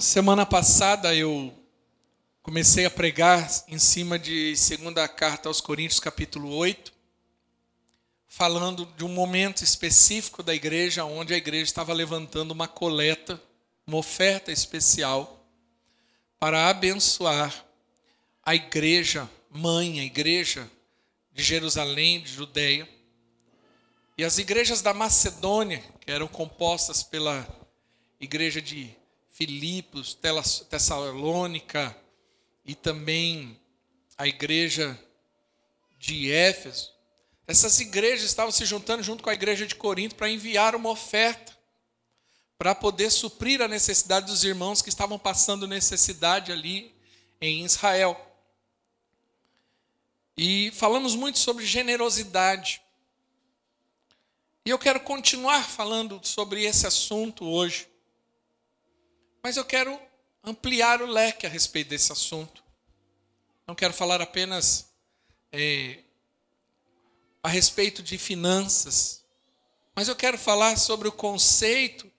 Semana passada eu comecei a pregar em cima de segunda carta aos Coríntios, capítulo 8, falando de um momento específico da igreja, onde a igreja estava levantando uma coleta, uma oferta especial para abençoar a igreja mãe, a igreja de Jerusalém, de Judeia. E as igrejas da Macedônia, que eram compostas pela igreja de Filipos, Tessalônica e também a igreja de Éfeso. Essas igrejas estavam se juntando junto com a igreja de Corinto para enviar uma oferta para poder suprir a necessidade dos irmãos que estavam passando necessidade ali em Israel. E falamos muito sobre generosidade. E eu quero continuar falando sobre esse assunto hoje. Mas eu quero ampliar o leque a respeito desse assunto. Não quero falar apenas é, a respeito de finanças, mas eu quero falar sobre o conceito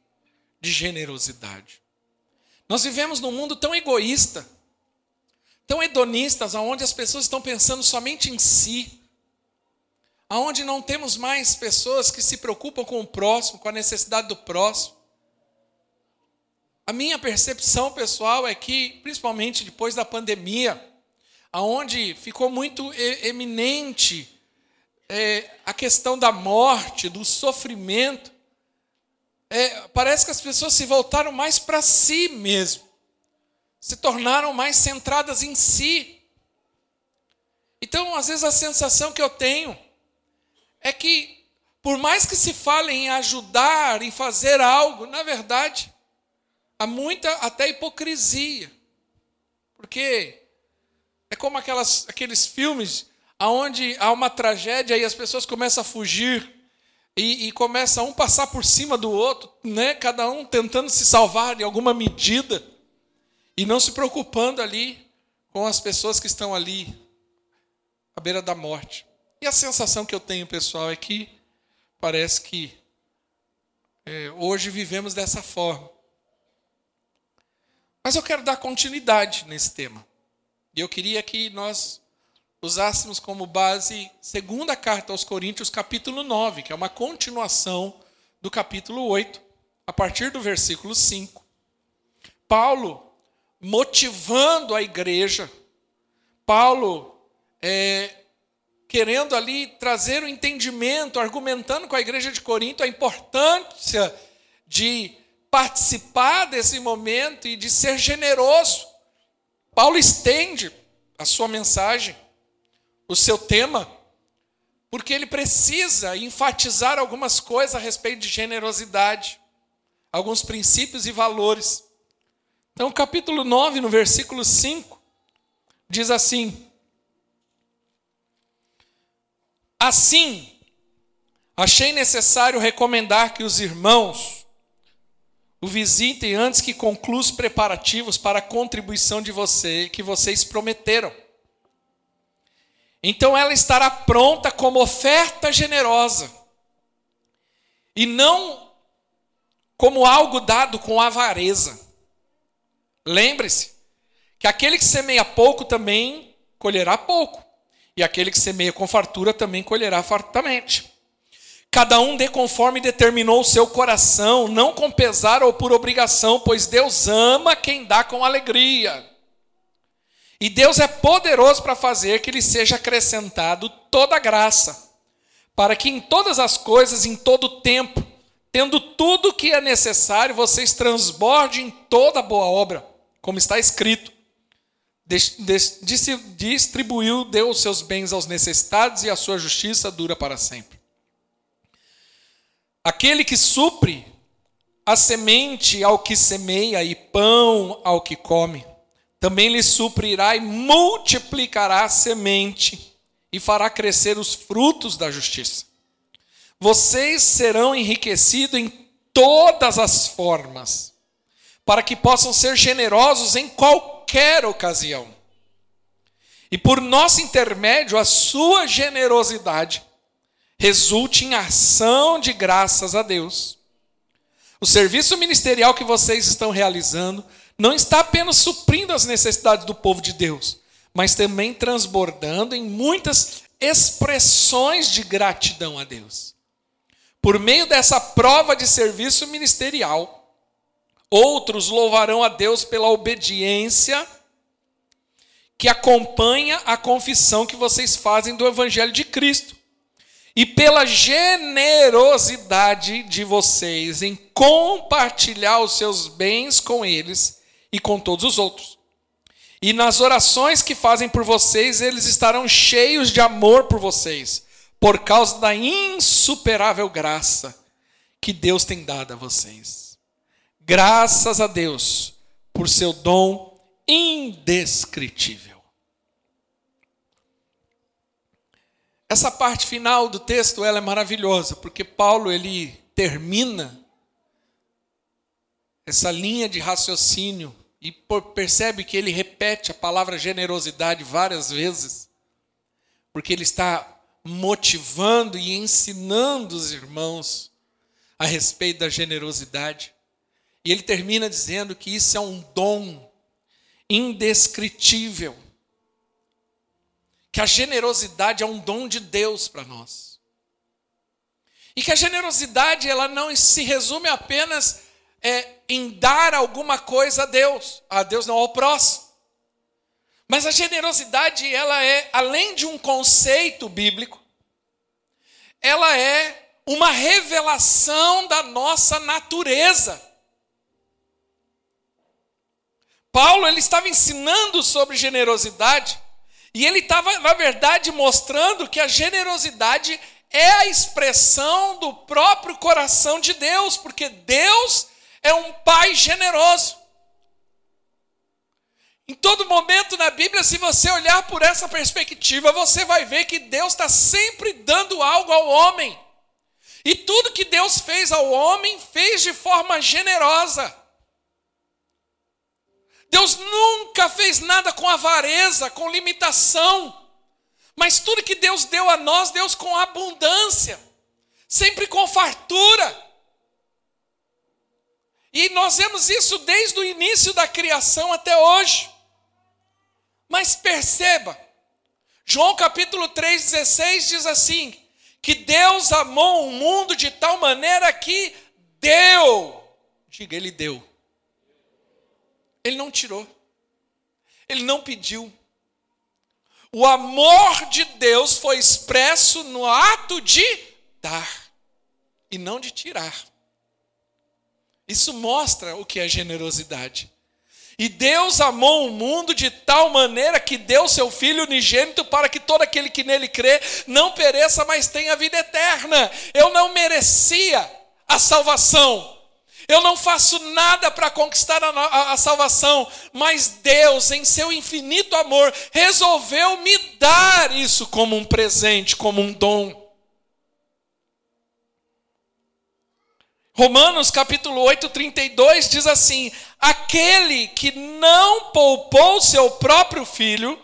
de generosidade. Nós vivemos num mundo tão egoísta, tão hedonistas, onde as pessoas estão pensando somente em si, aonde não temos mais pessoas que se preocupam com o próximo, com a necessidade do próximo. A minha percepção pessoal é que, principalmente depois da pandemia, aonde ficou muito eminente é, a questão da morte, do sofrimento, é, parece que as pessoas se voltaram mais para si mesmo, se tornaram mais centradas em si. Então, às vezes, a sensação que eu tenho é que, por mais que se fale em ajudar, em fazer algo, na verdade, há muita até hipocrisia. Porque é como aquelas, aqueles filmes onde há uma tragédia e as pessoas começam a fugir e, e começa um passar por cima do outro, né? cada um tentando se salvar em alguma medida e não se preocupando ali com as pessoas que estão ali à beira da morte. E a sensação que eu tenho, pessoal, é que parece que é, hoje vivemos dessa forma. Mas eu quero dar continuidade nesse tema. E eu queria que nós usássemos como base segunda carta aos Coríntios, capítulo 9, que é uma continuação do capítulo 8, a partir do versículo 5. Paulo motivando a igreja, Paulo é, querendo ali trazer o entendimento, argumentando com a igreja de Corinto a importância de participar desse momento e de ser generoso. Paulo estende a sua mensagem, o seu tema, porque ele precisa enfatizar algumas coisas a respeito de generosidade, alguns princípios e valores. Então, capítulo 9, no versículo 5, diz assim: Assim, achei necessário recomendar que os irmãos o visitem antes que conclua os preparativos para a contribuição de você que vocês prometeram. Então ela estará pronta como oferta generosa e não como algo dado com avareza. Lembre-se que aquele que semeia pouco também colherá pouco, e aquele que semeia com fartura também colherá fartamente. Cada um dê conforme determinou o seu coração, não com pesar ou por obrigação, pois Deus ama quem dá com alegria. E Deus é poderoso para fazer que lhe seja acrescentado toda graça, para que em todas as coisas, em todo tempo, tendo tudo o que é necessário, vocês transbordem em toda boa obra, como está escrito. Distribuiu, deu os seus bens aos necessitados e a sua justiça dura para sempre. Aquele que supre a semente ao que semeia e pão ao que come, também lhe suprirá e multiplicará a semente e fará crescer os frutos da justiça. Vocês serão enriquecidos em todas as formas, para que possam ser generosos em qualquer ocasião. E por nosso intermédio, a sua generosidade resulte em ação de graças a Deus. O serviço ministerial que vocês estão realizando não está apenas suprindo as necessidades do povo de Deus, mas também transbordando em muitas expressões de gratidão a Deus. Por meio dessa prova de serviço ministerial, outros louvarão a Deus pela obediência que acompanha a confissão que vocês fazem do Evangelho de Cristo e pela generosidade de vocês em compartilhar os seus bens com eles e com todos os outros. E nas orações que fazem por vocês, eles estarão cheios de amor por vocês, por causa da insuperável graça que Deus tem dado a vocês. Graças a Deus por seu dom indescritível. Essa parte final do texto ela é maravilhosa, porque Paulo ele termina essa linha de raciocínio e percebe que ele repete a palavra generosidade várias vezes, porque ele está motivando e ensinando os irmãos a respeito da generosidade. E ele termina dizendo que isso é um dom indescritível que a generosidade é um dom de Deus para nós. E que a generosidade ela não se resume apenas é, em dar alguma coisa a Deus, a Deus não ao próximo. Mas a generosidade ela é além de um conceito bíblico, ela é uma revelação da nossa natureza. Paulo ele estava ensinando sobre generosidade e ele estava, na verdade, mostrando que a generosidade é a expressão do próprio coração de Deus, porque Deus é um Pai generoso. Em todo momento na Bíblia, se você olhar por essa perspectiva, você vai ver que Deus está sempre dando algo ao homem. E tudo que Deus fez ao homem, fez de forma generosa. Deus nunca fez nada com avareza, com limitação. Mas tudo que Deus deu a nós, Deus com abundância, sempre com fartura. E nós vemos isso desde o início da criação até hoje. Mas perceba, João capítulo 3,16 diz assim: que Deus amou o mundo de tal maneira que deu, diga, Ele deu ele não tirou. Ele não pediu. O amor de Deus foi expresso no ato de dar e não de tirar. Isso mostra o que é generosidade. E Deus amou o mundo de tal maneira que deu seu Filho unigênito para que todo aquele que nele crê não pereça, mas tenha vida eterna. Eu não merecia a salvação, eu não faço nada para conquistar a, a, a, salvação, mas Deus, em seu infinito amor, resolveu me dar isso como um presente, como um dom. Romanos capítulo 8, 32 diz assim: Aquele que não poupou seu próprio filho,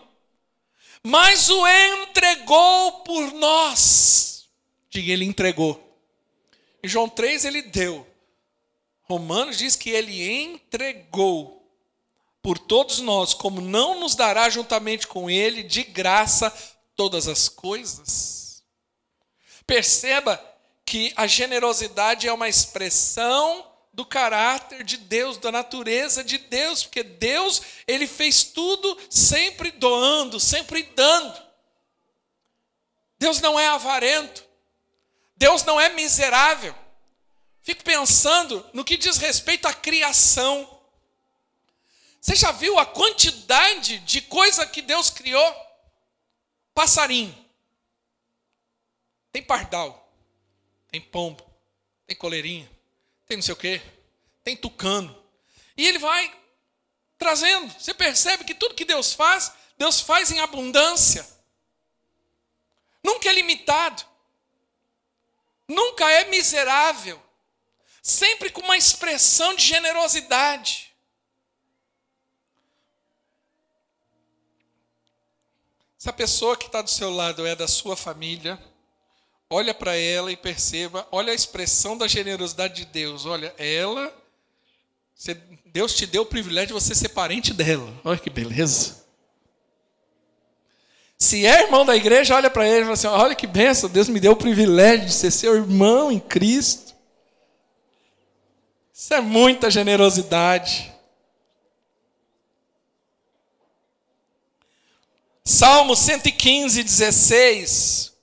mas o entregou por nós. Diga, ele entregou. Em João 3 ele deu. Romanos diz que ele entregou por todos nós, como não nos dará juntamente com ele de graça todas as coisas. Perceba que a generosidade é uma expressão do caráter de Deus, da natureza de Deus, porque Deus, ele fez tudo sempre doando, sempre dando. Deus não é avarento. Deus não é miserável. Fico pensando no que diz respeito à criação. Você já viu a quantidade de coisa que Deus criou? Passarinho. Tem pardal. Tem pombo. Tem coleirinha. Tem não sei o quê. Tem tucano. E ele vai trazendo. Você percebe que tudo que Deus faz, Deus faz em abundância. Nunca é limitado. Nunca é miserável sempre com uma expressão de generosidade. Se a pessoa que está do seu lado é da sua família, olha para ela e perceba, olha a expressão da generosidade de Deus. Olha, ela Deus te deu o privilégio de você ser parente dela. Olha que beleza. Se é irmão da igreja, olha para ele e fala assim: olha que benção, Deus me deu o privilégio de ser seu irmão em Cristo. Isso é muita generosidade. Salmo 115, 16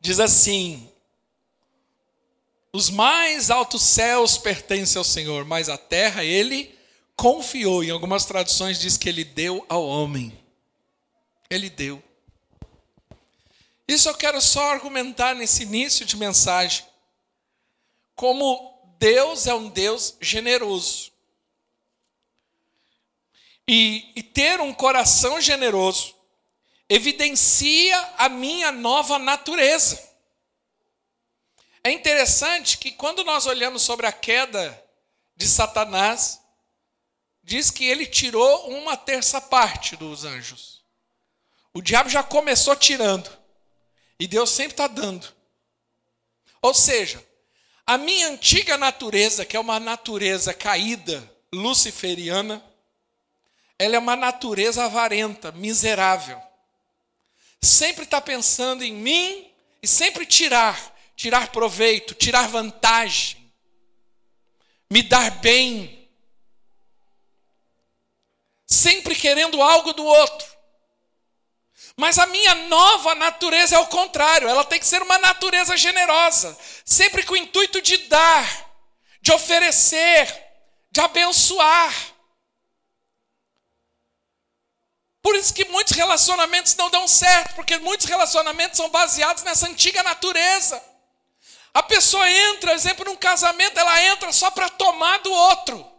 diz assim: Os mais altos céus pertencem ao Senhor, mas a terra ele confiou. Em algumas traduções diz que ele deu ao homem. Ele deu. Isso eu quero só argumentar nesse início de mensagem. Como Deus é um Deus generoso. E, e ter um coração generoso evidencia a minha nova natureza. É interessante que quando nós olhamos sobre a queda de Satanás, diz que ele tirou uma terça parte dos anjos. O diabo já começou tirando. E Deus sempre está dando. Ou seja, a minha antiga natureza, que é uma natureza caída, luciferiana, ela é uma natureza avarenta, miserável. Sempre está pensando em mim e sempre tirar, tirar proveito, tirar vantagem, me dar bem. Sempre querendo algo do outro. Mas a minha nova natureza é o contrário, ela tem que ser uma natureza generosa, sempre com o intuito de dar, de oferecer, de abençoar. Por isso que muitos relacionamentos não dão certo, porque muitos relacionamentos são baseados nessa antiga natureza. A pessoa entra, exemplo, num casamento, ela entra só para tomar do outro.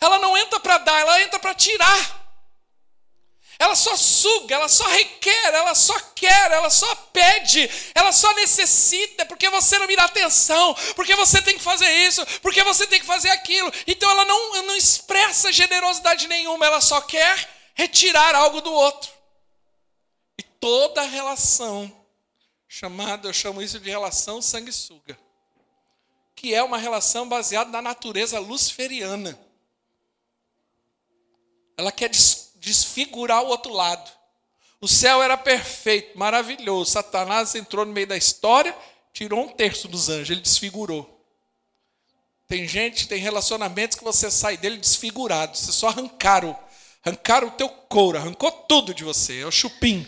Ela não entra para dar, ela entra para tirar. Ela só suga, ela só requer, ela só quer, ela só pede, ela só necessita, porque você não me dá atenção, porque você tem que fazer isso, porque você tem que fazer aquilo. Então ela não, não expressa generosidade nenhuma, ela só quer retirar algo do outro. E toda relação, chamada, eu chamo isso de relação sanguessuga, que é uma relação baseada na natureza luciferiana. Ela quer desfigurar o outro lado. O céu era perfeito, maravilhoso. Satanás entrou no meio da história, tirou um terço dos anjos, ele desfigurou. Tem gente, tem relacionamentos que você sai dele desfigurado. Você só arrancaram, arrancaram o teu couro, arrancou tudo de você. É o chupim.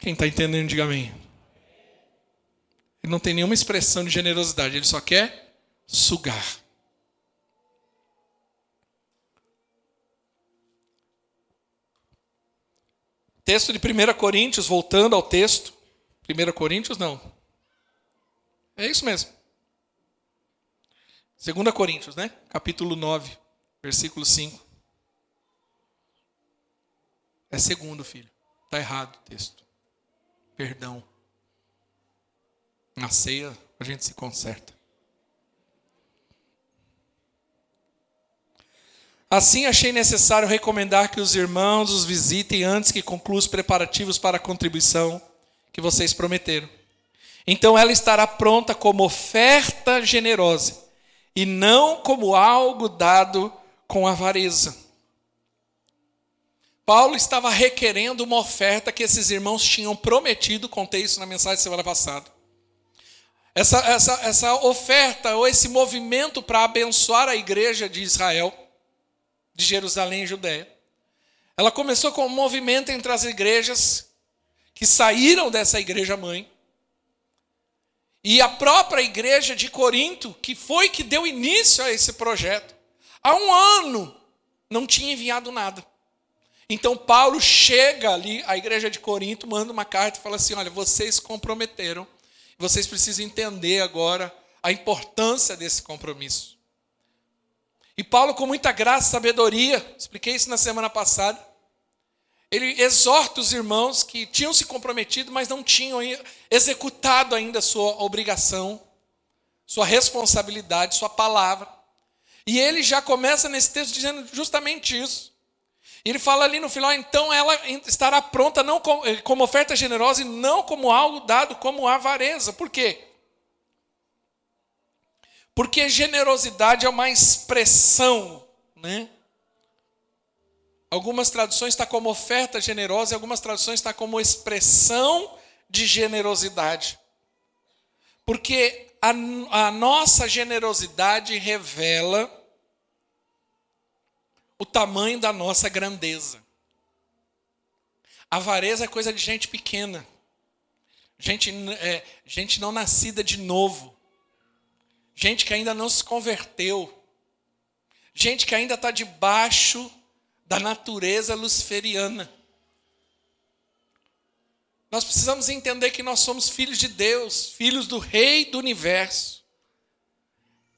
Quem está entendendo, diga amém. Ele não tem nenhuma expressão de generosidade, ele só quer sugar. Texto de 1 Coríntios, voltando ao texto. 1 Coríntios, não. É isso mesmo. 2 Coríntios, né? Capítulo 9, versículo 5. É segundo, filho. Está errado o texto. Perdão. Na ceia a gente se conserta. Assim, achei necessário recomendar que os irmãos os visitem antes que concluam os preparativos para a contribuição que vocês prometeram. Então, ela estará pronta como oferta generosa e não como algo dado com avareza. Paulo estava requerendo uma oferta que esses irmãos tinham prometido, contei isso na mensagem semana passada. Essa, essa, essa oferta ou esse movimento para abençoar a igreja de Israel de Jerusalém e Judéia. Ela começou com um movimento entre as igrejas que saíram dessa igreja mãe e a própria igreja de Corinto, que foi que deu início a esse projeto. Há um ano não tinha enviado nada. Então Paulo chega ali, a igreja de Corinto manda uma carta e fala assim: olha, vocês comprometeram, vocês precisam entender agora a importância desse compromisso. E Paulo, com muita graça e sabedoria, expliquei isso na semana passada, ele exorta os irmãos que tinham se comprometido, mas não tinham executado ainda sua obrigação, sua responsabilidade, sua palavra. E ele já começa nesse texto dizendo justamente isso. Ele fala ali no final, então ela estará pronta não como oferta generosa e não como algo dado como avareza. Por quê? Porque generosidade é uma expressão, né? Algumas traduções está como oferta generosa, e algumas traduções está como expressão de generosidade. Porque a, a nossa generosidade revela o tamanho da nossa grandeza. Avareza é coisa de gente pequena, gente, é, gente não nascida de novo, gente que ainda não se converteu, gente que ainda está debaixo da natureza luciferiana. Nós precisamos entender que nós somos filhos de Deus, filhos do Rei do universo.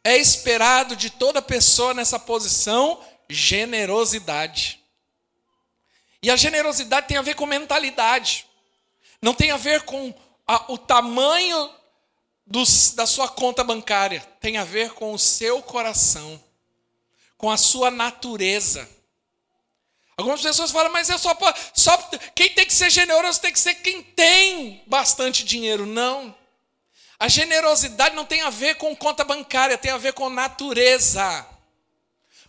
É esperado de toda pessoa nessa posição generosidade. E a generosidade tem a ver com mentalidade, não tem a ver com a, o tamanho da sua conta bancária, tem a ver com o seu coração, com a sua natureza. Algumas pessoas falam, mas é só, só quem tem que ser generoso tem que ser quem tem bastante dinheiro. Não. A generosidade não tem a ver com conta bancária, tem a ver com natureza,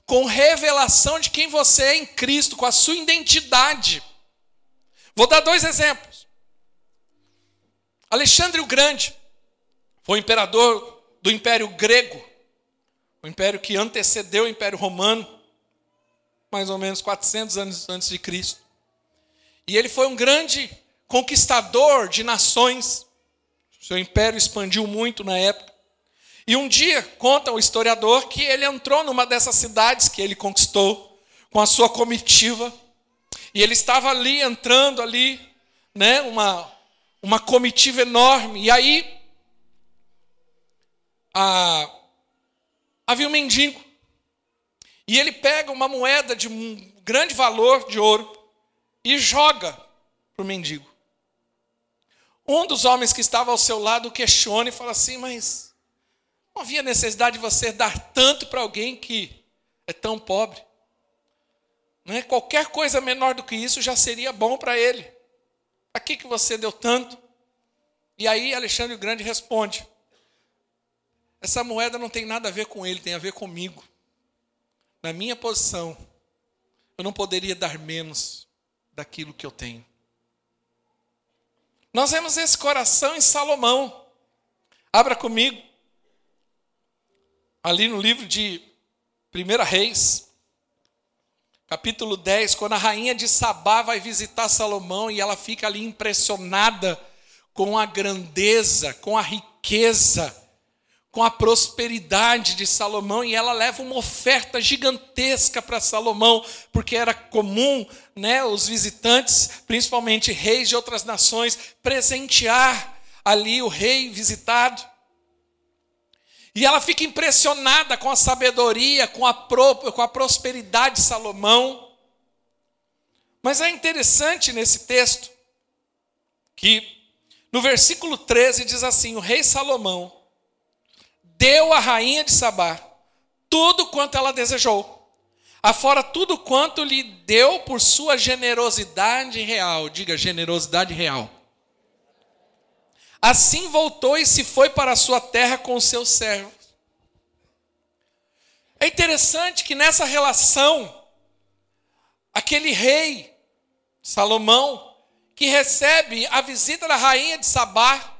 com revelação de quem você é em Cristo, com a sua identidade. Vou dar dois exemplos. Alexandre o Grande foi imperador do Império Grego, o império que antecedeu o Império Romano mais ou menos 400 anos antes de Cristo. E ele foi um grande conquistador de nações. Seu império expandiu muito na época. E um dia, conta o historiador, que ele entrou numa dessas cidades que ele conquistou com a sua comitiva. E ele estava ali, entrando ali, né, uma, uma comitiva enorme. E aí, a, havia um mendigo e ele pega uma moeda de um grande valor de ouro e joga para o mendigo. Um dos homens que estava ao seu lado questiona e fala assim: Mas não havia necessidade de você dar tanto para alguém que é tão pobre? Não é? Qualquer coisa menor do que isso já seria bom para ele. Para que, que você deu tanto? E aí Alexandre o Grande responde: Essa moeda não tem nada a ver com ele, tem a ver comigo na minha posição, eu não poderia dar menos daquilo que eu tenho. Nós vemos esse coração em Salomão. Abra comigo. Ali no livro de 1 Reis, capítulo 10, quando a rainha de Sabá vai visitar Salomão e ela fica ali impressionada com a grandeza, com a riqueza com a prosperidade de Salomão e ela leva uma oferta gigantesca para Salomão, porque era comum, né, os visitantes, principalmente reis de outras nações, presentear ali o rei visitado. E ela fica impressionada com a sabedoria, com a, pro, com a prosperidade de Salomão. Mas é interessante nesse texto que no versículo 13 diz assim: o rei Salomão deu à rainha de Sabá tudo quanto ela desejou, afora tudo quanto lhe deu por sua generosidade real. Diga, generosidade real. Assim voltou e se foi para a sua terra com os seus servos. É interessante que nessa relação, aquele rei, Salomão, que recebe a visita da rainha de Sabá,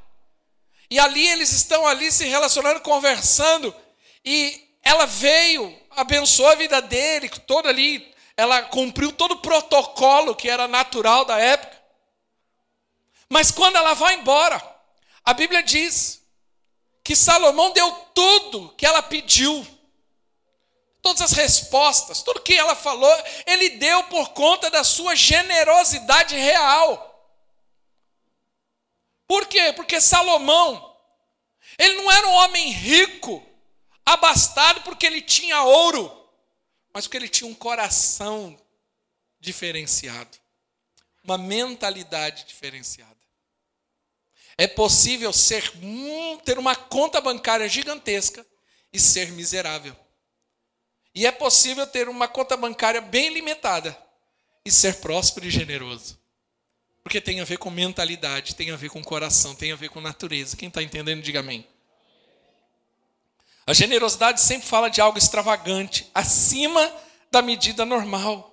e ali eles estão ali se relacionando, conversando. E ela veio, abençoou a vida dele, toda ali, ela cumpriu todo o protocolo que era natural da época. Mas quando ela vai embora, a Bíblia diz que Salomão deu tudo que ela pediu. Todas as respostas, tudo que ela falou, ele deu por conta da sua generosidade real. Por quê? Porque Salomão, ele não era um homem rico, abastado porque ele tinha ouro, mas porque ele tinha um coração diferenciado, uma mentalidade diferenciada. É possível ser ter uma conta bancária gigantesca e ser miserável. E é possível ter uma conta bancária bem limitada e ser próspero e generoso. Porque tem a ver com mentalidade, tem a ver com coração, tem a ver com natureza. Quem está entendendo, diga amém. A generosidade sempre fala de algo extravagante, acima da medida normal.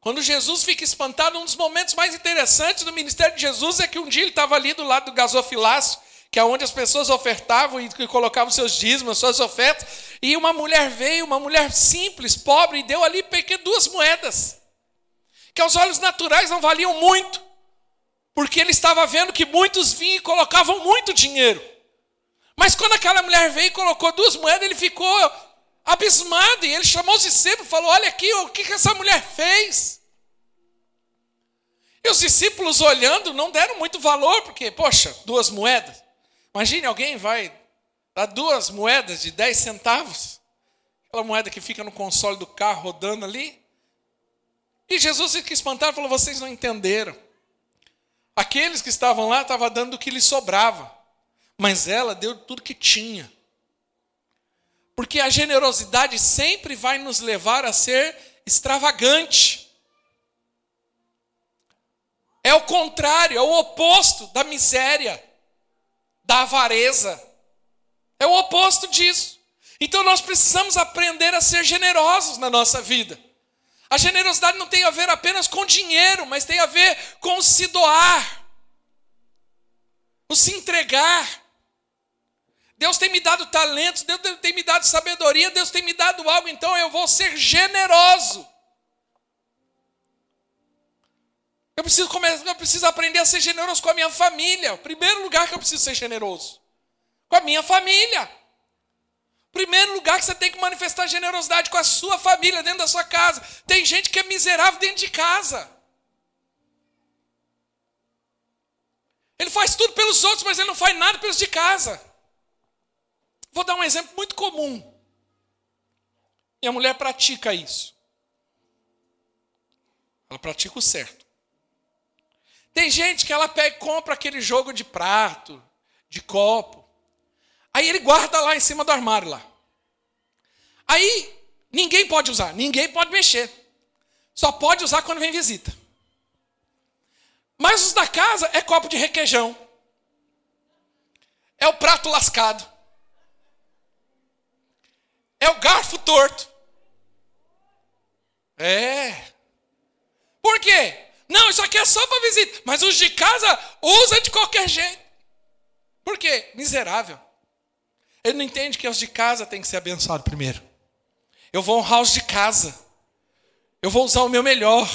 Quando Jesus fica espantado, um dos momentos mais interessantes do ministério de Jesus é que um dia ele estava ali do lado do gasofilácio, que é onde as pessoas ofertavam e colocavam seus dízimos, suas ofertas, e uma mulher veio, uma mulher simples, pobre, e deu ali duas moedas, que aos olhos naturais não valiam muito, porque ele estava vendo que muitos vinham e colocavam muito dinheiro. Mas quando aquela mulher veio e colocou duas moedas, ele ficou abismado e ele chamou os discípulos e falou: Olha aqui, o que essa mulher fez? E os discípulos olhando não deram muito valor, porque, poxa, duas moedas. Imagine alguém vai dar duas moedas de 10 centavos, aquela moeda que fica no console do carro rodando ali. E Jesus fica espantado e falou: Vocês não entenderam. Aqueles que estavam lá estavam dando o que lhes sobrava, mas ela deu tudo que tinha. Porque a generosidade sempre vai nos levar a ser extravagante. É o contrário, é o oposto da miséria, da avareza. É o oposto disso. Então nós precisamos aprender a ser generosos na nossa vida. A generosidade não tem a ver apenas com dinheiro, mas tem a ver com se doar, o se entregar. Deus tem me dado talentos, Deus tem me dado sabedoria, Deus tem me dado algo, então eu vou ser generoso. Eu preciso, começar, eu preciso aprender a ser generoso com a minha família. O primeiro lugar que eu preciso ser generoso. Com a minha família. Primeiro lugar que você tem que manifestar generosidade com a sua família, dentro da sua casa. Tem gente que é miserável dentro de casa. Ele faz tudo pelos outros, mas ele não faz nada pelos de casa. Vou dar um exemplo muito comum. E a mulher pratica isso. Ela pratica o certo. Tem gente que ela pega e compra aquele jogo de prato, de copo. Aí ele guarda lá em cima do armário lá. Aí ninguém pode usar, ninguém pode mexer. Só pode usar quando vem visita. Mas os da casa é copo de requeijão. É o prato lascado. É o garfo torto. É. Por quê? Não, isso aqui é só para visita. Mas os de casa usa de qualquer jeito. Por quê? Miserável. Ele não entende que os de casa têm que ser abençoados primeiro. Eu vou honrar os de casa. Eu vou usar o meu melhor.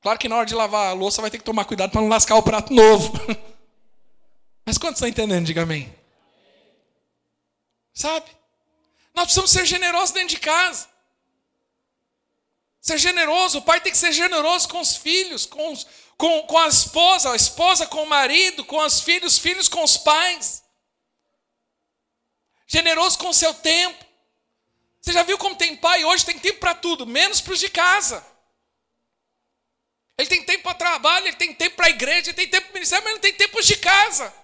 Claro que na hora de lavar a louça vai ter que tomar cuidado para não lascar o prato novo. Mas quantos estão entendendo? Diga amém. Sabe? Nós precisamos ser generosos dentro de casa. Ser generoso, o pai tem que ser generoso com os filhos, com, os, com, com a esposa, a esposa com o marido, com os filhos, os filhos com os pais. Generoso com o seu tempo. Você já viu como tem pai hoje? Tem tempo para tudo, menos para os de casa. Ele tem tempo para trabalho, ele tem tempo para a igreja, ele tem tempo para o ministério, mas não tem tempo de casa.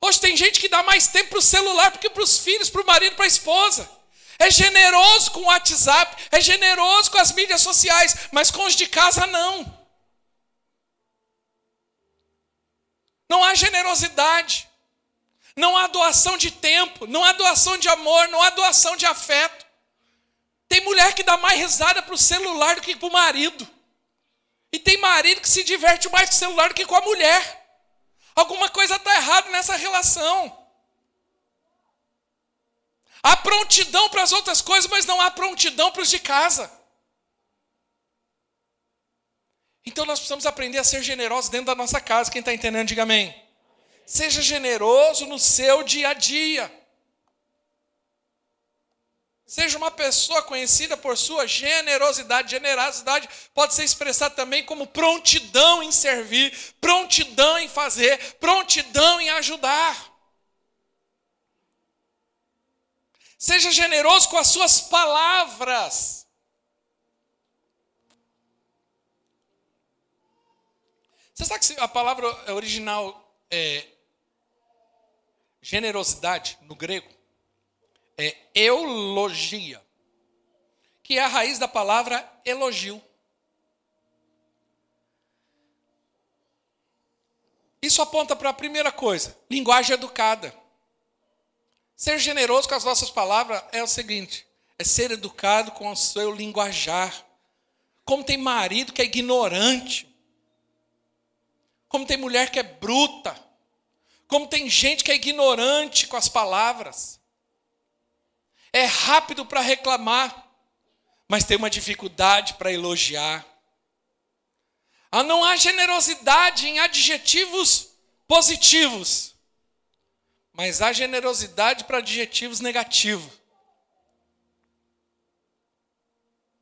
Hoje tem gente que dá mais tempo para o celular do que para os filhos, para o marido, para a esposa. É generoso com o WhatsApp, é generoso com as mídias sociais, mas com os de casa não. Não há generosidade, não há doação de tempo, não há doação de amor, não há doação de afeto. Tem mulher que dá mais risada para o celular do que para o marido. E tem marido que se diverte mais com o celular do que com a mulher. Alguma coisa está errada nessa relação. Há prontidão para as outras coisas, mas não há prontidão para os de casa. Então nós precisamos aprender a ser generosos dentro da nossa casa. Quem está entendendo, diga amém. Seja generoso no seu dia a dia. Seja uma pessoa conhecida por sua generosidade. Generosidade pode ser expressada também como prontidão em servir, prontidão em fazer, prontidão em ajudar. Seja generoso com as suas palavras. Você sabe que a palavra original é generosidade no grego? é eulogia, que é a raiz da palavra elogio. Isso aponta para a primeira coisa: linguagem educada. Ser generoso com as nossas palavras é o seguinte: é ser educado com o seu linguajar. Como tem marido que é ignorante, como tem mulher que é bruta, como tem gente que é ignorante com as palavras, é rápido para reclamar, mas tem uma dificuldade para elogiar. Ah, não há generosidade em adjetivos positivos, mas há generosidade para adjetivos negativos.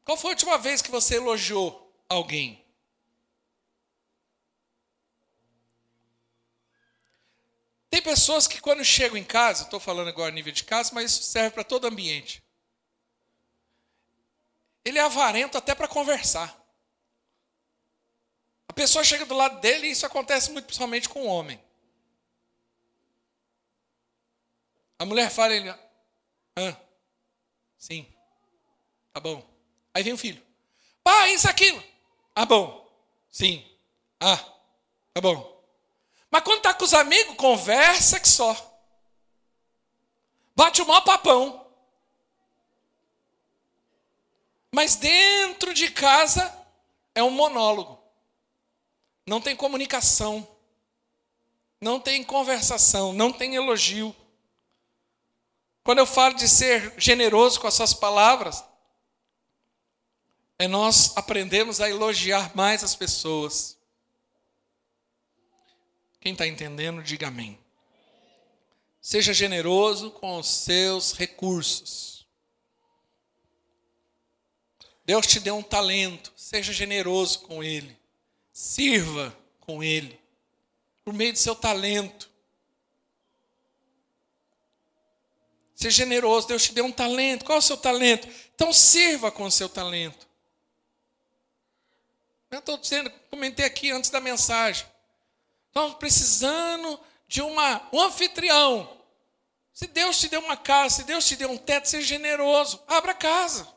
Qual foi a última vez que você elogiou alguém? Tem pessoas que quando chegam em casa, estou falando agora a nível de casa, mas isso serve para todo ambiente. Ele é avarento até para conversar. A pessoa chega do lado dele e isso acontece muito principalmente com o homem. A mulher fala, ele, ah, sim, tá bom. Aí vem o filho. Pai, isso, aquilo. Ah, bom. Sim. Ah, tá bom. Mas quando está com os amigos, conversa que só. Bate o maior papão. Mas dentro de casa é um monólogo. Não tem comunicação. Não tem conversação. Não tem elogio. Quando eu falo de ser generoso com as suas palavras, é nós aprendemos a elogiar mais as pessoas. Quem está entendendo, diga amém. Seja generoso com os seus recursos. Deus te deu um talento, seja generoso com ele. Sirva com ele, por meio do seu talento. Seja generoso, Deus te deu um talento. Qual é o seu talento? Então sirva com o seu talento. Eu estou dizendo, comentei aqui antes da mensagem. Estamos precisando de uma, um anfitrião. Se Deus te deu uma casa, se Deus te deu um teto, seja generoso. Abra casa.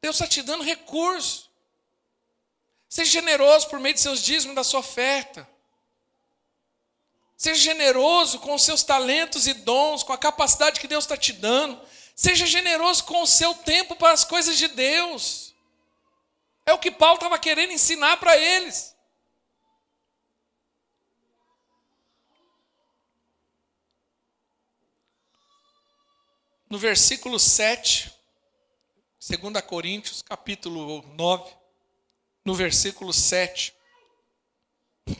Deus está te dando recurso. Seja generoso por meio de seus dízimos da sua oferta. Seja generoso com os seus talentos e dons, com a capacidade que Deus está te dando. Seja generoso com o seu tempo para as coisas de Deus. É o que Paulo estava querendo ensinar para eles. No versículo 7, 2 Coríntios, capítulo 9, no versículo 7. A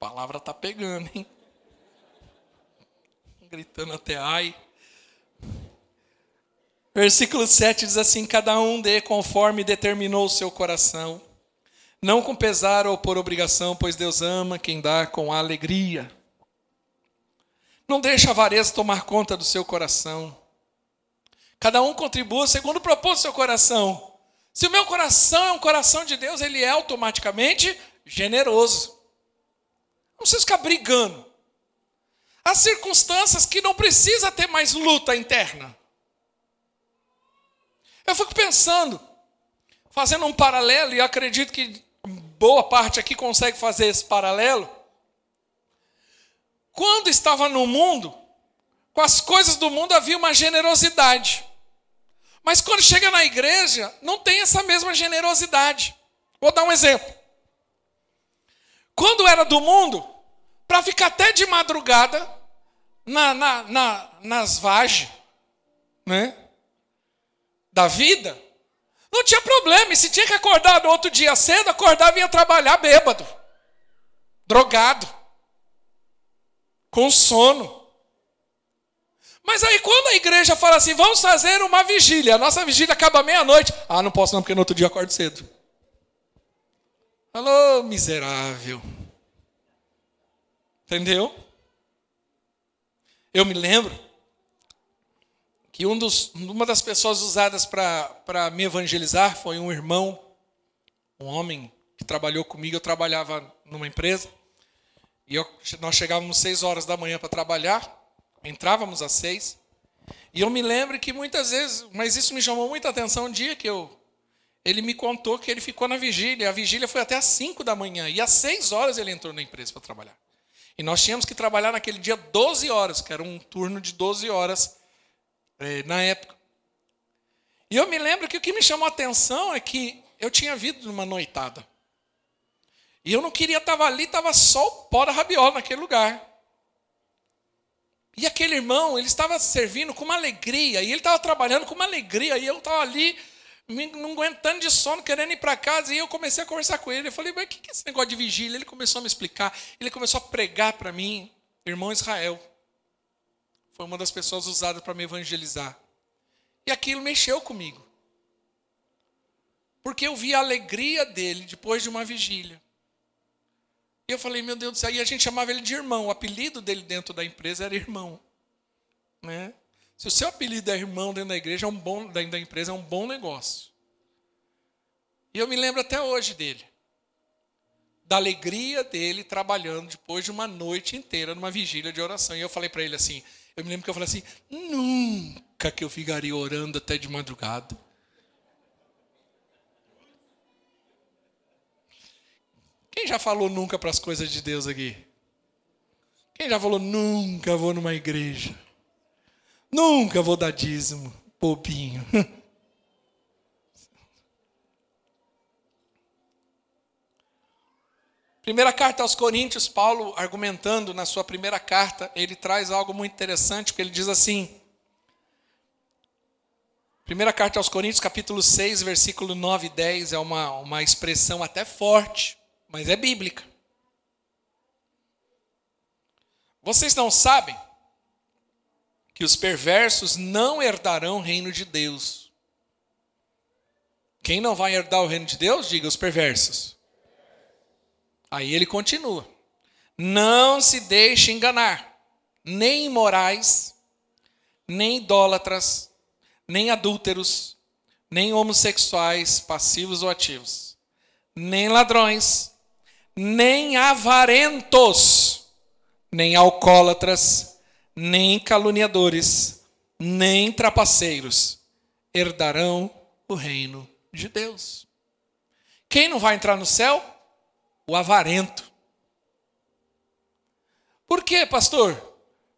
palavra está pegando, hein? Gritando até ai. Versículo 7 diz assim: Cada um dê conforme determinou o seu coração, não com pesar ou por obrigação, pois Deus ama quem dá com alegria. Não deixe a avareza tomar conta do seu coração. Cada um contribua segundo o propósito do seu coração. Se o meu coração é um coração de Deus, ele é automaticamente generoso. Não precisa ficar brigando. Há circunstâncias que não precisa ter mais luta interna. Eu fico pensando, fazendo um paralelo, e acredito que boa parte aqui consegue fazer esse paralelo. Quando estava no mundo, com as coisas do mundo havia uma generosidade. Mas quando chega na igreja, não tem essa mesma generosidade. Vou dar um exemplo. Quando era do mundo, para ficar até de madrugada na, na, na, nas vagens, né? da vida, não tinha problema. E se tinha que acordar no outro dia cedo, acordava e ia trabalhar bêbado, drogado, com sono. Mas aí quando a igreja fala assim, vamos fazer uma vigília, a nossa vigília acaba meia-noite. Ah, não posso não, porque no outro dia acordo cedo. Alô, miserável. Entendeu? Eu me lembro e um dos, uma das pessoas usadas para me evangelizar foi um irmão, um homem que trabalhou comigo. Eu trabalhava numa empresa e eu, nós chegávamos seis horas da manhã para trabalhar, entrávamos às seis. E eu me lembro que muitas vezes, mas isso me chamou muita atenção um dia que eu, ele me contou que ele ficou na vigília. A vigília foi até às 5 da manhã. E às 6 horas ele entrou na empresa para trabalhar. E nós tínhamos que trabalhar naquele dia 12 horas, que era um turno de 12 horas eh, na época. E eu me lembro que o que me chamou a atenção é que eu tinha vindo numa noitada. E eu não queria estar ali, estava só o pó da rabiola naquele lugar. E aquele irmão, ele estava servindo com uma alegria, e ele estava trabalhando com uma alegria, e eu estava ali, não aguentando de sono, querendo ir para casa, e eu comecei a conversar com ele. Eu falei, mas o que é esse negócio de vigília? Ele começou a me explicar, ele começou a pregar para mim, irmão Israel. Foi uma das pessoas usadas para me evangelizar. E aquilo mexeu comigo. Porque eu vi a alegria dele depois de uma vigília. E eu falei, meu Deus do céu, e a gente chamava ele de irmão. O apelido dele dentro da empresa era irmão. Né? Se o seu apelido é irmão dentro da igreja, é um bom, dentro da empresa, é um bom negócio. E eu me lembro até hoje dele. Da alegria dele trabalhando depois de uma noite inteira numa vigília de oração. E eu falei para ele assim, eu me lembro que eu falei assim, nunca que eu ficaria orando até de madrugada. Quem já falou nunca para as coisas de Deus aqui? Quem já falou nunca vou numa igreja? Nunca vou dar dízimo, bobinho. Primeira carta aos Coríntios, Paulo argumentando na sua primeira carta, ele traz algo muito interessante, porque ele diz assim: Primeira carta aos Coríntios, capítulo 6, versículo 9 e 10, é uma, uma expressão até forte mas é bíblica. Vocês não sabem que os perversos não herdarão o reino de Deus. Quem não vai herdar o reino de Deus? Diga os perversos. Aí ele continua: Não se deixe enganar, nem imorais, nem idólatras, nem adúlteros, nem homossexuais, passivos ou ativos, nem ladrões, nem avarentos, nem alcoólatras, nem caluniadores, nem trapaceiros herdarão o reino de Deus. Quem não vai entrar no céu? O avarento. Por quê, pastor?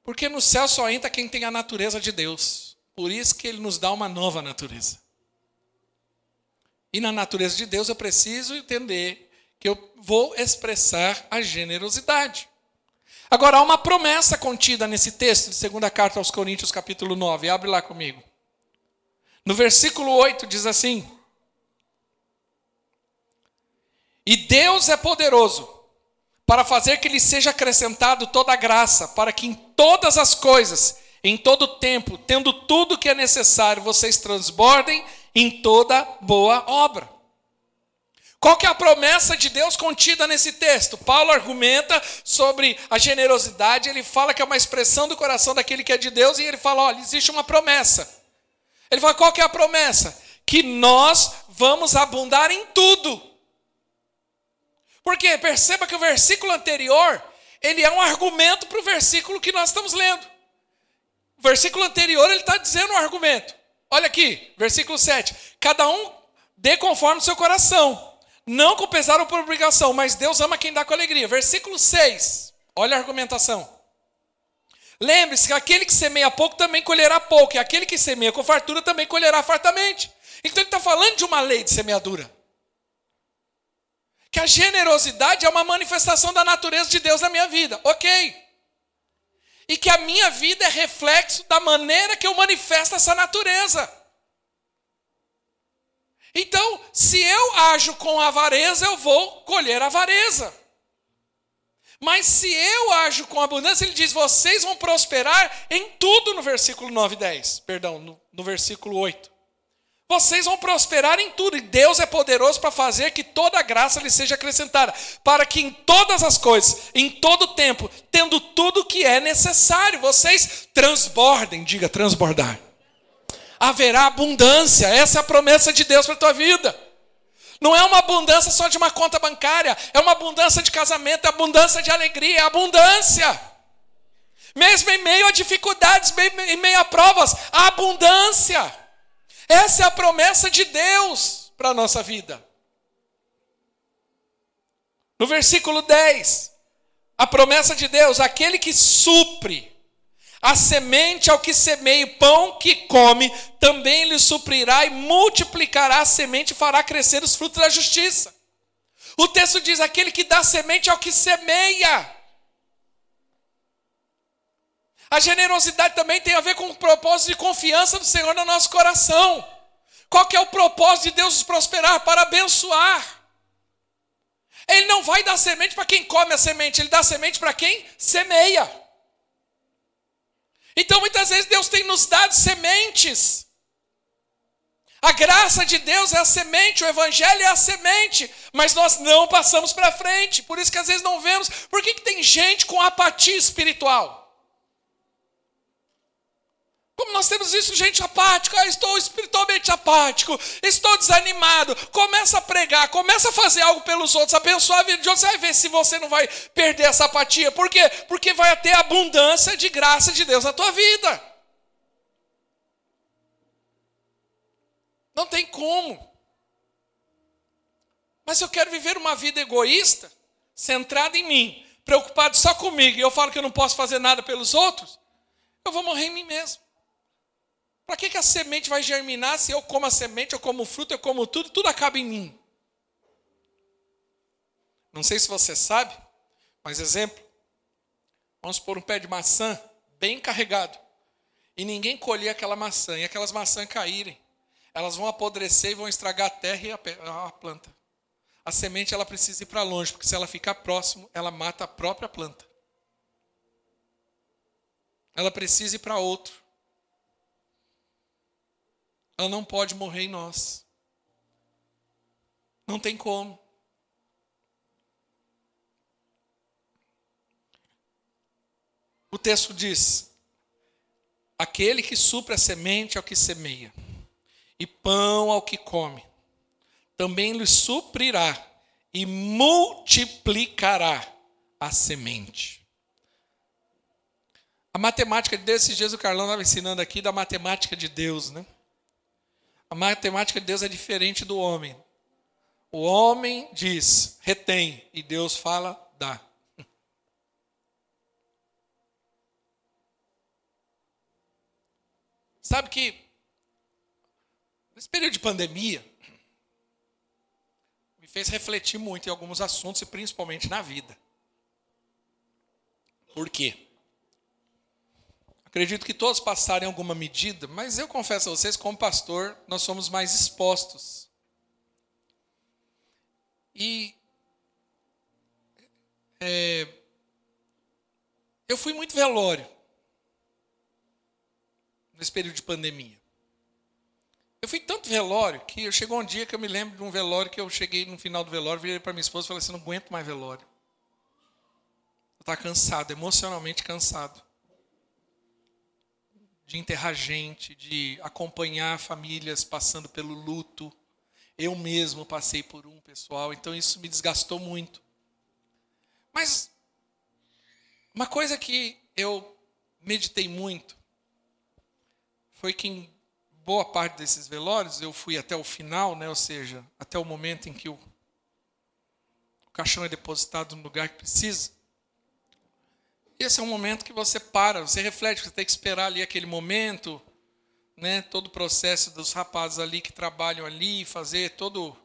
Porque no céu só entra quem tem a natureza de Deus. Por isso que ele nos dá uma nova natureza. E na natureza de Deus eu preciso entender que eu vou expressar a generosidade. Agora, há uma promessa contida nesse texto de segunda carta aos Coríntios, capítulo 9. Abre lá comigo. No versículo 8 diz assim: E Deus é poderoso para fazer que lhe seja acrescentado toda a graça, para que em todas as coisas, em todo tempo, tendo tudo que é necessário, vocês transbordem em toda boa obra. Qual que é a promessa de Deus contida nesse texto? Paulo argumenta sobre a generosidade, ele fala que é uma expressão do coração daquele que é de Deus, e ele fala: olha, existe uma promessa. Ele fala: qual que é a promessa? Que nós vamos abundar em tudo. Porque perceba que o versículo anterior, ele é um argumento para o versículo que nós estamos lendo. O versículo anterior, ele está dizendo um argumento. Olha aqui, versículo 7. Cada um dê conforme o seu coração não com pesar ou por obrigação, mas Deus ama quem dá com alegria. Versículo 6. Olha a argumentação. Lembre-se que aquele que semeia pouco também colherá pouco, e aquele que semeia com fartura também colherá fartamente. Então ele está falando de uma lei de semeadura. Que a generosidade é uma manifestação da natureza de Deus na minha vida. Ok. E que a minha vida é reflexo da maneira que eu manifesto essa natureza. Então, se eu ajo com avareza, eu vou colher avareza. Mas se eu ajo com abundância, ele diz: vocês vão prosperar em tudo no versículo 9 e 10. Perdão, no, no versículo 8. Vocês vão prosperar em tudo, e Deus é poderoso para fazer que toda graça lhe seja acrescentada, para que em todas as coisas, em todo tempo, tendo tudo que é necessário, vocês transbordem, diga transbordar haverá abundância. Essa é a promessa de Deus para a tua vida. Não é uma abundância só de uma conta bancária, é uma abundância de casamento, é abundância de alegria, é abundância. Mesmo em meio a dificuldades, em meio a provas, a abundância. Essa é a promessa de Deus para a nossa vida. No versículo 10, a promessa de Deus: aquele que supre a semente ao que semeia, o pão que come, também lhe suprirá e multiplicará a semente e fará crescer os frutos da justiça. O texto diz: aquele que dá semente ao que semeia. A generosidade também tem a ver com o propósito de confiança do Senhor no nosso coração. Qual que é o propósito de Deus nos prosperar? Para abençoar. Ele não vai dar semente para quem come a semente, ele dá semente para quem semeia. Então muitas vezes Deus tem nos dado sementes. A graça de Deus é a semente, o Evangelho é a semente, mas nós não passamos para frente, por isso que às vezes não vemos. Por que, que tem gente com apatia espiritual? Como nós temos visto gente apática, ah, estou espiritualmente apático, estou desanimado. Começa a pregar, começa a fazer algo pelos outros, abençoar a vida de outros. Você vai ver se você não vai perder essa apatia. Por quê? Porque vai ter abundância de graça de Deus na tua vida. Não tem como. Mas eu quero viver uma vida egoísta, centrada em mim, preocupado só comigo, e eu falo que eu não posso fazer nada pelos outros, eu vou morrer em mim mesmo. Para que, que a semente vai germinar se eu como a semente, eu como o fruto, eu como tudo, tudo acaba em mim? Não sei se você sabe, mas exemplo, vamos pôr um pé de maçã bem carregado e ninguém colher aquela maçã e aquelas maçãs caírem, elas vão apodrecer e vão estragar a terra e a, planta. A semente ela precisa ir para longe, porque se ela ficar próximo, ela mata a própria planta. Ela precisa ir para outro ela não pode morrer em nós. Não tem como. O texto diz: aquele que supra a semente ao que semeia, e pão ao que come, também lhe suprirá e multiplicará a semente. A matemática desses dias o Carlão estava ensinando aqui da matemática de Deus, né? A matemática de Deus é diferente do homem. O homem diz, retém, e Deus fala, dá. Sabe que, nesse período de pandemia, me fez refletir muito em alguns assuntos e principalmente na vida. Por quê? Acredito que todos passaram em alguma medida, mas eu confesso a vocês, como pastor, nós somos mais expostos. E é, eu fui muito velório nesse período de pandemia. Eu fui tanto velório que chegou um dia que eu me lembro de um velório que eu cheguei no final do velório, virei para minha esposa e falei assim: não aguento mais velório. Eu estava cansado, emocionalmente cansado de enterrar gente, de acompanhar famílias passando pelo luto. Eu mesmo passei por um pessoal, então isso me desgastou muito. Mas uma coisa que eu meditei muito foi que em boa parte desses velórios eu fui até o final, né, ou seja, até o momento em que o, o caixão é depositado no lugar que precisa. Esse é um momento que você para, você reflete, você tem que esperar ali aquele momento, né? Todo o processo dos rapazes ali que trabalham ali, fazer todo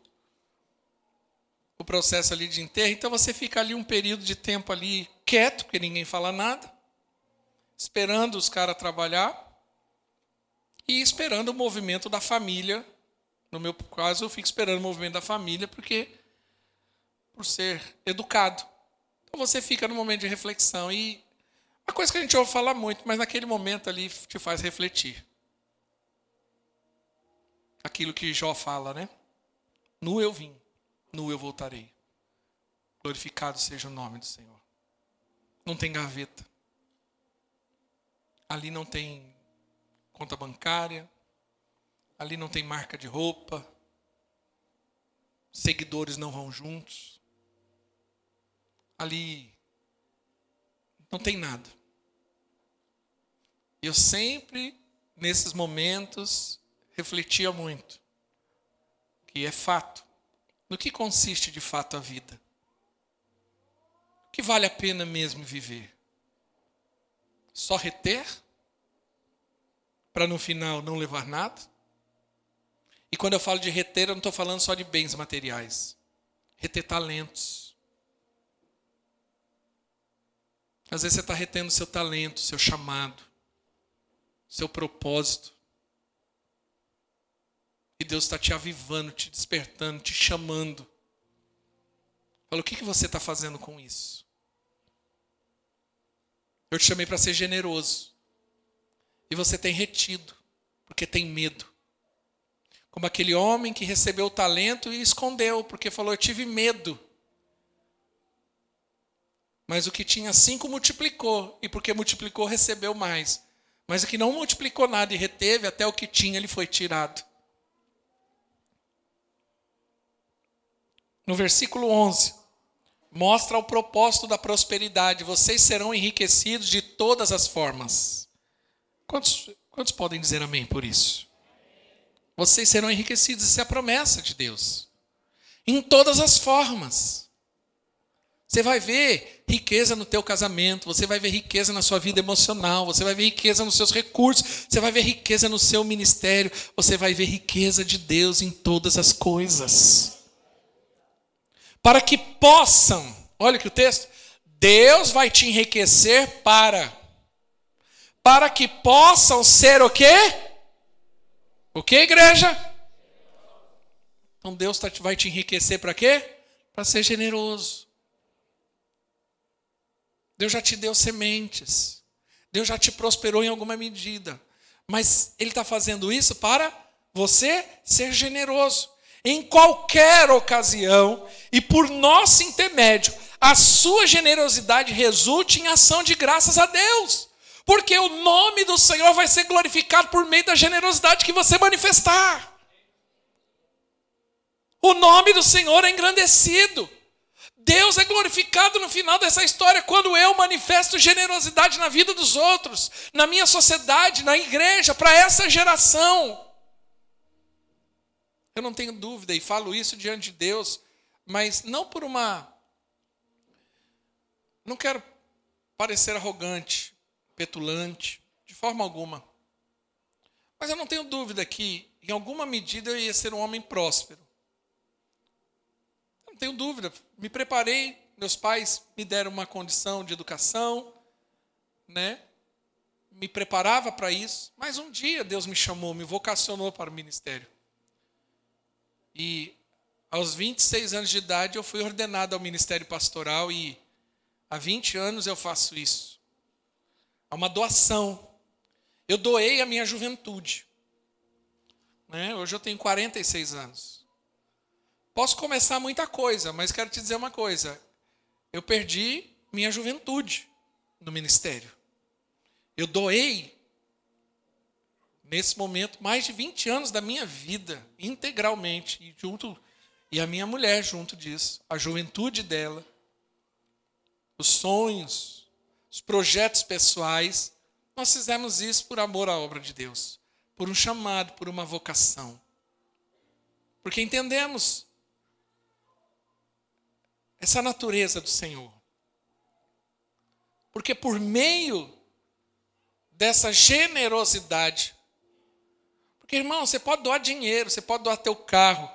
o processo ali de enterro. Então você fica ali um período de tempo ali quieto, porque ninguém fala nada, esperando os caras trabalhar e esperando o movimento da família. No meu caso, eu fico esperando o movimento da família porque por ser educado. Então você fica no momento de reflexão e uma coisa que a gente ouve falar muito, mas naquele momento ali te faz refletir. Aquilo que Jó fala, né? Nu eu vim, nu eu voltarei. Glorificado seja o nome do Senhor. Não tem gaveta. Ali não tem conta bancária. Ali não tem marca de roupa. Seguidores não vão juntos. Ali não tem nada. Eu sempre, nesses momentos, refletia muito. que é fato. No que consiste de fato a vida? O que vale a pena mesmo viver? Só reter? Para no final não levar nada? E quando eu falo de reter, eu não estou falando só de bens materiais. Reter talentos. Às vezes você está retendo seu talento, seu chamado, seu propósito. E Deus está te avivando, te despertando, te chamando. Fala, o que, que você está fazendo com isso? Eu te chamei para ser generoso. E você tem retido, porque tem medo. Como aquele homem que recebeu o talento e escondeu, porque falou: Eu tive medo. Mas o que tinha cinco multiplicou, e porque multiplicou, recebeu mais. Mas o que não multiplicou nada e reteve, até o que tinha, ele foi tirado. No versículo 11, mostra o propósito da prosperidade: vocês serão enriquecidos de todas as formas. Quantos, quantos podem dizer amém por isso? Vocês serão enriquecidos, isso é a promessa de Deus. Em todas as formas. Você vai ver riqueza no teu casamento, você vai ver riqueza na sua vida emocional, você vai ver riqueza nos seus recursos, você vai ver riqueza no seu ministério, você vai ver riqueza de Deus em todas as coisas. Para que possam, olha que o texto, Deus vai te enriquecer para para que possam ser o quê? O que, igreja? Então Deus tá, vai te enriquecer para quê? Para ser generoso. Deus já te deu sementes. Deus já te prosperou em alguma medida. Mas Ele está fazendo isso para você ser generoso. Em qualquer ocasião e por nosso intermédio, a sua generosidade resulte em ação de graças a Deus. Porque o nome do Senhor vai ser glorificado por meio da generosidade que você manifestar. O nome do Senhor é engrandecido. Deus é glorificado no final dessa história quando eu manifesto generosidade na vida dos outros, na minha sociedade, na igreja, para essa geração. Eu não tenho dúvida e falo isso diante de Deus, mas não por uma. Não quero parecer arrogante, petulante, de forma alguma. Mas eu não tenho dúvida que, em alguma medida, eu ia ser um homem próspero não tenho dúvida, me preparei, meus pais me deram uma condição de educação, né? Me preparava para isso, mas um dia Deus me chamou, me vocacionou para o ministério. E aos 26 anos de idade eu fui ordenado ao ministério pastoral e há 20 anos eu faço isso. É uma doação. Eu doei a minha juventude. Né? Hoje eu tenho 46 anos. Posso começar muita coisa, mas quero te dizer uma coisa. Eu perdi minha juventude no ministério. Eu doei, nesse momento, mais de 20 anos da minha vida, integralmente, e, junto, e a minha mulher junto disso, a juventude dela, os sonhos, os projetos pessoais. Nós fizemos isso por amor à obra de Deus, por um chamado, por uma vocação. Porque entendemos essa natureza do Senhor. Porque por meio dessa generosidade, porque irmão, você pode doar dinheiro, você pode doar teu carro,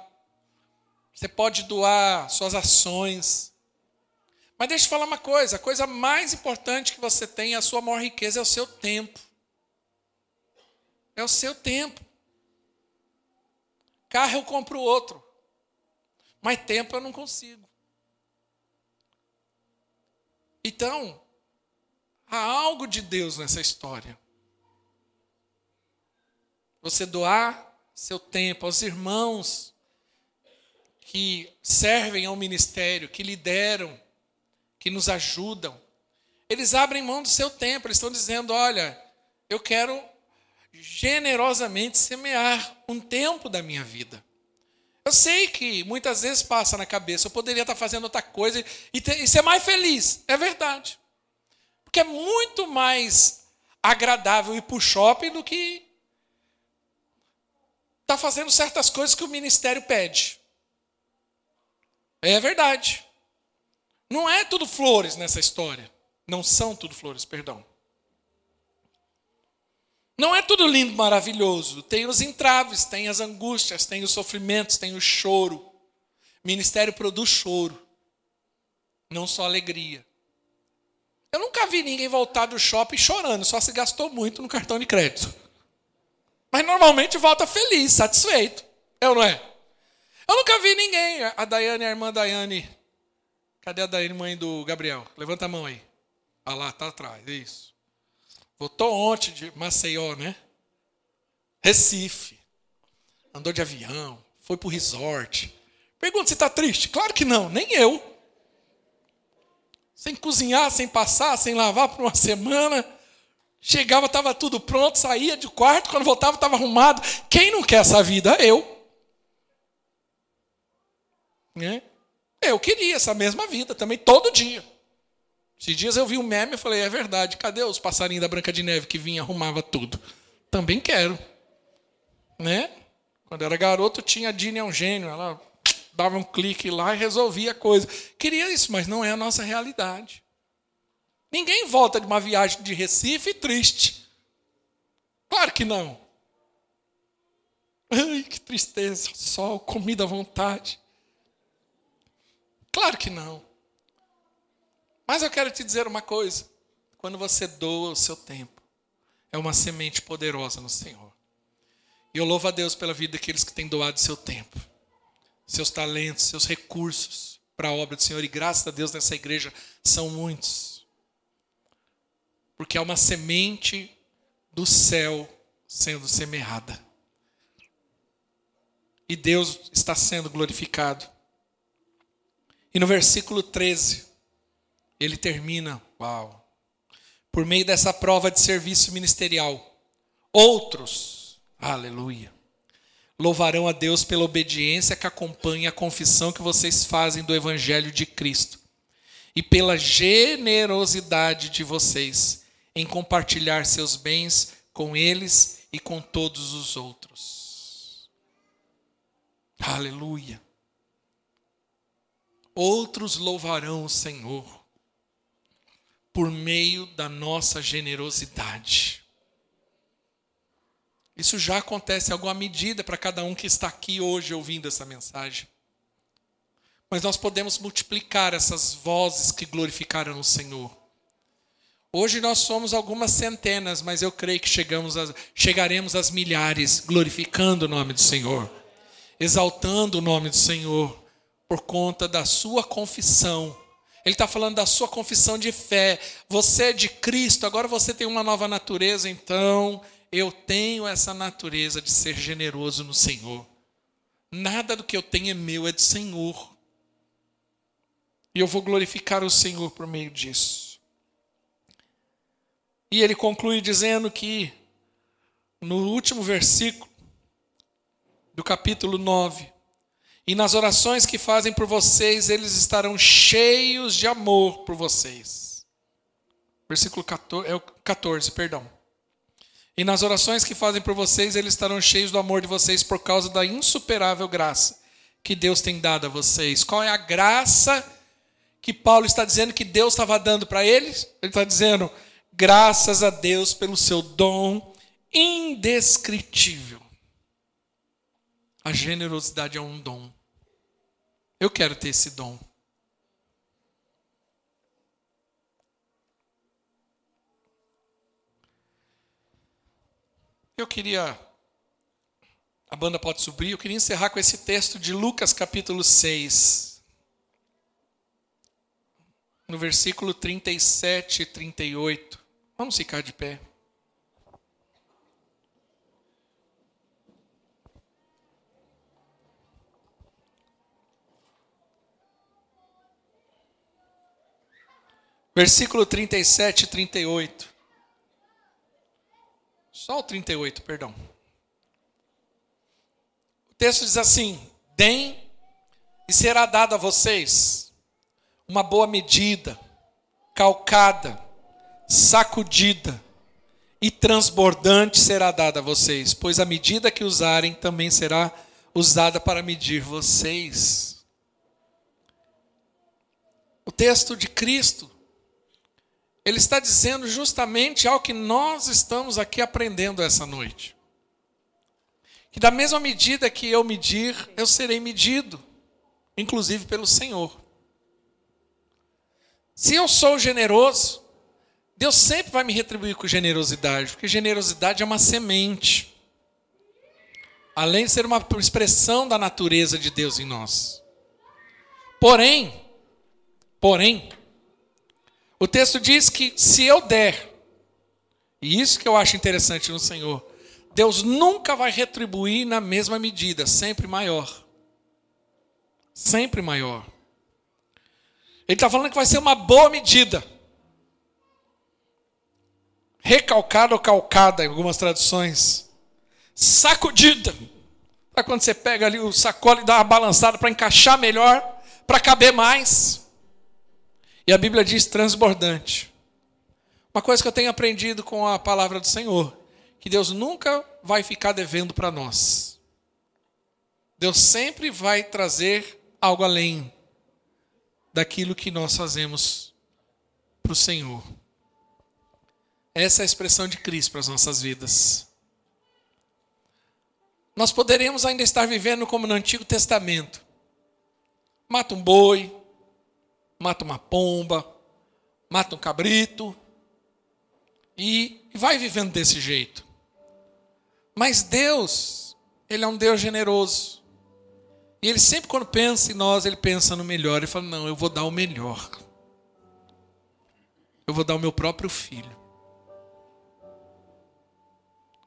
você pode doar suas ações. Mas deixa eu falar uma coisa: a coisa mais importante que você tem, a sua maior riqueza, é o seu tempo. É o seu tempo. Carro eu compro outro, mas tempo eu não consigo. Então, há algo de Deus nessa história. Você doar seu tempo aos irmãos que servem ao ministério, que lideram, que nos ajudam. Eles abrem mão do seu tempo, eles estão dizendo: olha, eu quero generosamente semear um tempo da minha vida. Eu sei que muitas vezes passa na cabeça, eu poderia estar fazendo outra coisa e, ter, e ser mais feliz. É verdade. Porque é muito mais agradável ir para o shopping do que está fazendo certas coisas que o ministério pede. É verdade. Não é tudo flores nessa história. Não são tudo flores, perdão. Não é tudo lindo, maravilhoso. Tem os entraves, tem as angústias, tem os sofrimentos, tem o choro. O ministério produz choro, não só alegria. Eu nunca vi ninguém voltar do shopping chorando, só se gastou muito no cartão de crédito. Mas normalmente volta feliz, satisfeito. É ou não é? Eu nunca vi ninguém. A Daiane, a irmã Daiane. Cadê a Daiane, mãe do Gabriel? Levanta a mão aí. Ah lá, tá atrás. Isso. Voltou ontem de Maceió, né? Recife. Andou de avião. Foi pro resort. Pergunta se está triste. Claro que não, nem eu. Sem cozinhar, sem passar, sem lavar por uma semana. Chegava, estava tudo pronto, saía de quarto, quando voltava estava arrumado. Quem não quer essa vida? Eu. Né? Eu queria essa mesma vida também, todo dia. Esses dias eu vi um meme e falei, é verdade, cadê os passarinhos da Branca de Neve que vinha arrumava tudo? Também quero. Né? Quando era garoto, tinha a Dini é um gênio, ela dava um clique lá e resolvia a coisa. Queria isso, mas não é a nossa realidade. Ninguém volta de uma viagem de Recife triste. Claro que não. Ai, que tristeza, sol, comida à vontade. Claro que não. Mas eu quero te dizer uma coisa: quando você doa o seu tempo, é uma semente poderosa no Senhor. E eu louvo a Deus pela vida daqueles que têm doado seu tempo, seus talentos, seus recursos para a obra do Senhor. E graças a Deus nessa igreja são muitos porque é uma semente do céu sendo semeada. E Deus está sendo glorificado. E no versículo 13, ele termina, uau, por meio dessa prova de serviço ministerial, outros, aleluia, louvarão a Deus pela obediência que acompanha a confissão que vocês fazem do Evangelho de Cristo e pela generosidade de vocês em compartilhar seus bens com eles e com todos os outros. Aleluia. Outros louvarão o Senhor por meio da nossa generosidade. Isso já acontece em alguma medida para cada um que está aqui hoje ouvindo essa mensagem. Mas nós podemos multiplicar essas vozes que glorificaram o Senhor Hoje nós somos algumas centenas, mas eu creio que chegamos a, chegaremos às milhares, glorificando o nome do Senhor, exaltando o nome do Senhor, por conta da sua confissão. Ele está falando da sua confissão de fé. Você é de Cristo, agora você tem uma nova natureza, então eu tenho essa natureza de ser generoso no Senhor. Nada do que eu tenho é meu, é do Senhor. E eu vou glorificar o Senhor por meio disso. E ele conclui dizendo que, no último versículo do capítulo 9, e nas orações que fazem por vocês, eles estarão cheios de amor por vocês. Versículo 14, é o 14, perdão. E nas orações que fazem por vocês, eles estarão cheios do amor de vocês por causa da insuperável graça que Deus tem dado a vocês. Qual é a graça que Paulo está dizendo que Deus estava dando para eles? Ele está dizendo: Graças a Deus pelo seu dom indescritível. A generosidade é um dom. Eu quero ter esse dom. Eu queria. A banda pode subir. Eu queria encerrar com esse texto de Lucas capítulo 6. No versículo 37 e 38. Vamos ficar de pé. Versículo 37 e 38. Só o 38, perdão. O texto diz assim: Deem e será dado a vocês uma boa medida, calcada, sacudida e transbordante será dada a vocês, pois a medida que usarem também será usada para medir vocês. O texto de Cristo, ele está dizendo justamente ao que nós estamos aqui aprendendo essa noite. Que da mesma medida que eu medir, eu serei medido, inclusive pelo Senhor. Se eu sou generoso, Deus sempre vai me retribuir com generosidade, porque generosidade é uma semente. Além de ser uma expressão da natureza de Deus em nós. Porém, porém, o texto diz que se eu der, e isso que eu acho interessante no Senhor, Deus nunca vai retribuir na mesma medida, sempre maior. Sempre maior. Ele está falando que vai ser uma boa medida. Recalcada ou calcada, em algumas traduções. Sacudida. Sabe quando você pega ali o sacola e dá uma balançada para encaixar melhor, para caber mais? E a Bíblia diz transbordante. Uma coisa que eu tenho aprendido com a palavra do Senhor, que Deus nunca vai ficar devendo para nós. Deus sempre vai trazer algo além daquilo que nós fazemos para o Senhor. Essa é a expressão de Cristo para as nossas vidas. Nós poderíamos ainda estar vivendo como no Antigo Testamento. Mata um boi, mata uma pomba, mata um cabrito e vai vivendo desse jeito. Mas Deus, Ele é um Deus generoso. E ele sempre, quando pensa em nós, ele pensa no melhor. Ele fala: Não, eu vou dar o melhor. Eu vou dar o meu próprio filho.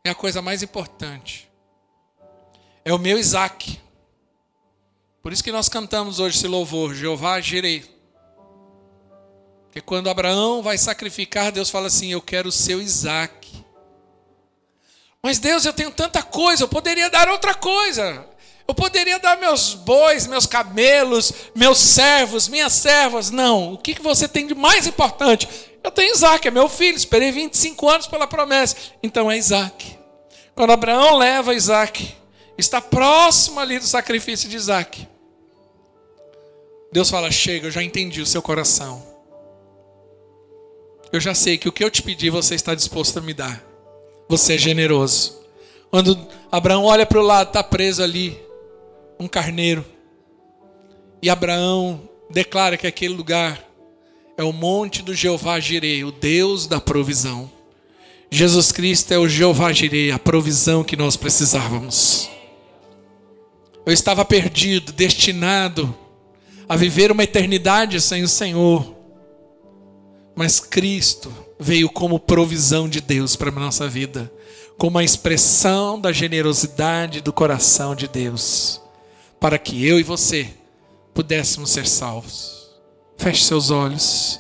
É a coisa mais importante. É o meu Isaac. Por isso que nós cantamos hoje esse louvor: Jeová Jirei. Porque quando Abraão vai sacrificar, Deus fala assim: Eu quero o seu Isaac. Mas Deus, eu tenho tanta coisa, eu poderia dar outra coisa. Eu poderia dar meus bois, meus camelos, meus servos, minhas servas. Não. O que você tem de mais importante? Eu tenho Isaac, é meu filho. Esperei 25 anos pela promessa. Então é Isaac. Quando Abraão leva Isaac, está próximo ali do sacrifício de Isaac. Deus fala: Chega, eu já entendi o seu coração. Eu já sei que o que eu te pedi você está disposto a me dar. Você é generoso. Quando Abraão olha para o lado, está preso ali um carneiro. E Abraão declara que aquele lugar é o monte do Jeová Jirei, o Deus da provisão. Jesus Cristo é o Jeová Jirei, a provisão que nós precisávamos. Eu estava perdido, destinado a viver uma eternidade sem o Senhor. Mas Cristo veio como provisão de Deus para a nossa vida, como a expressão da generosidade do coração de Deus para que eu e você pudéssemos ser salvos. Feche seus olhos.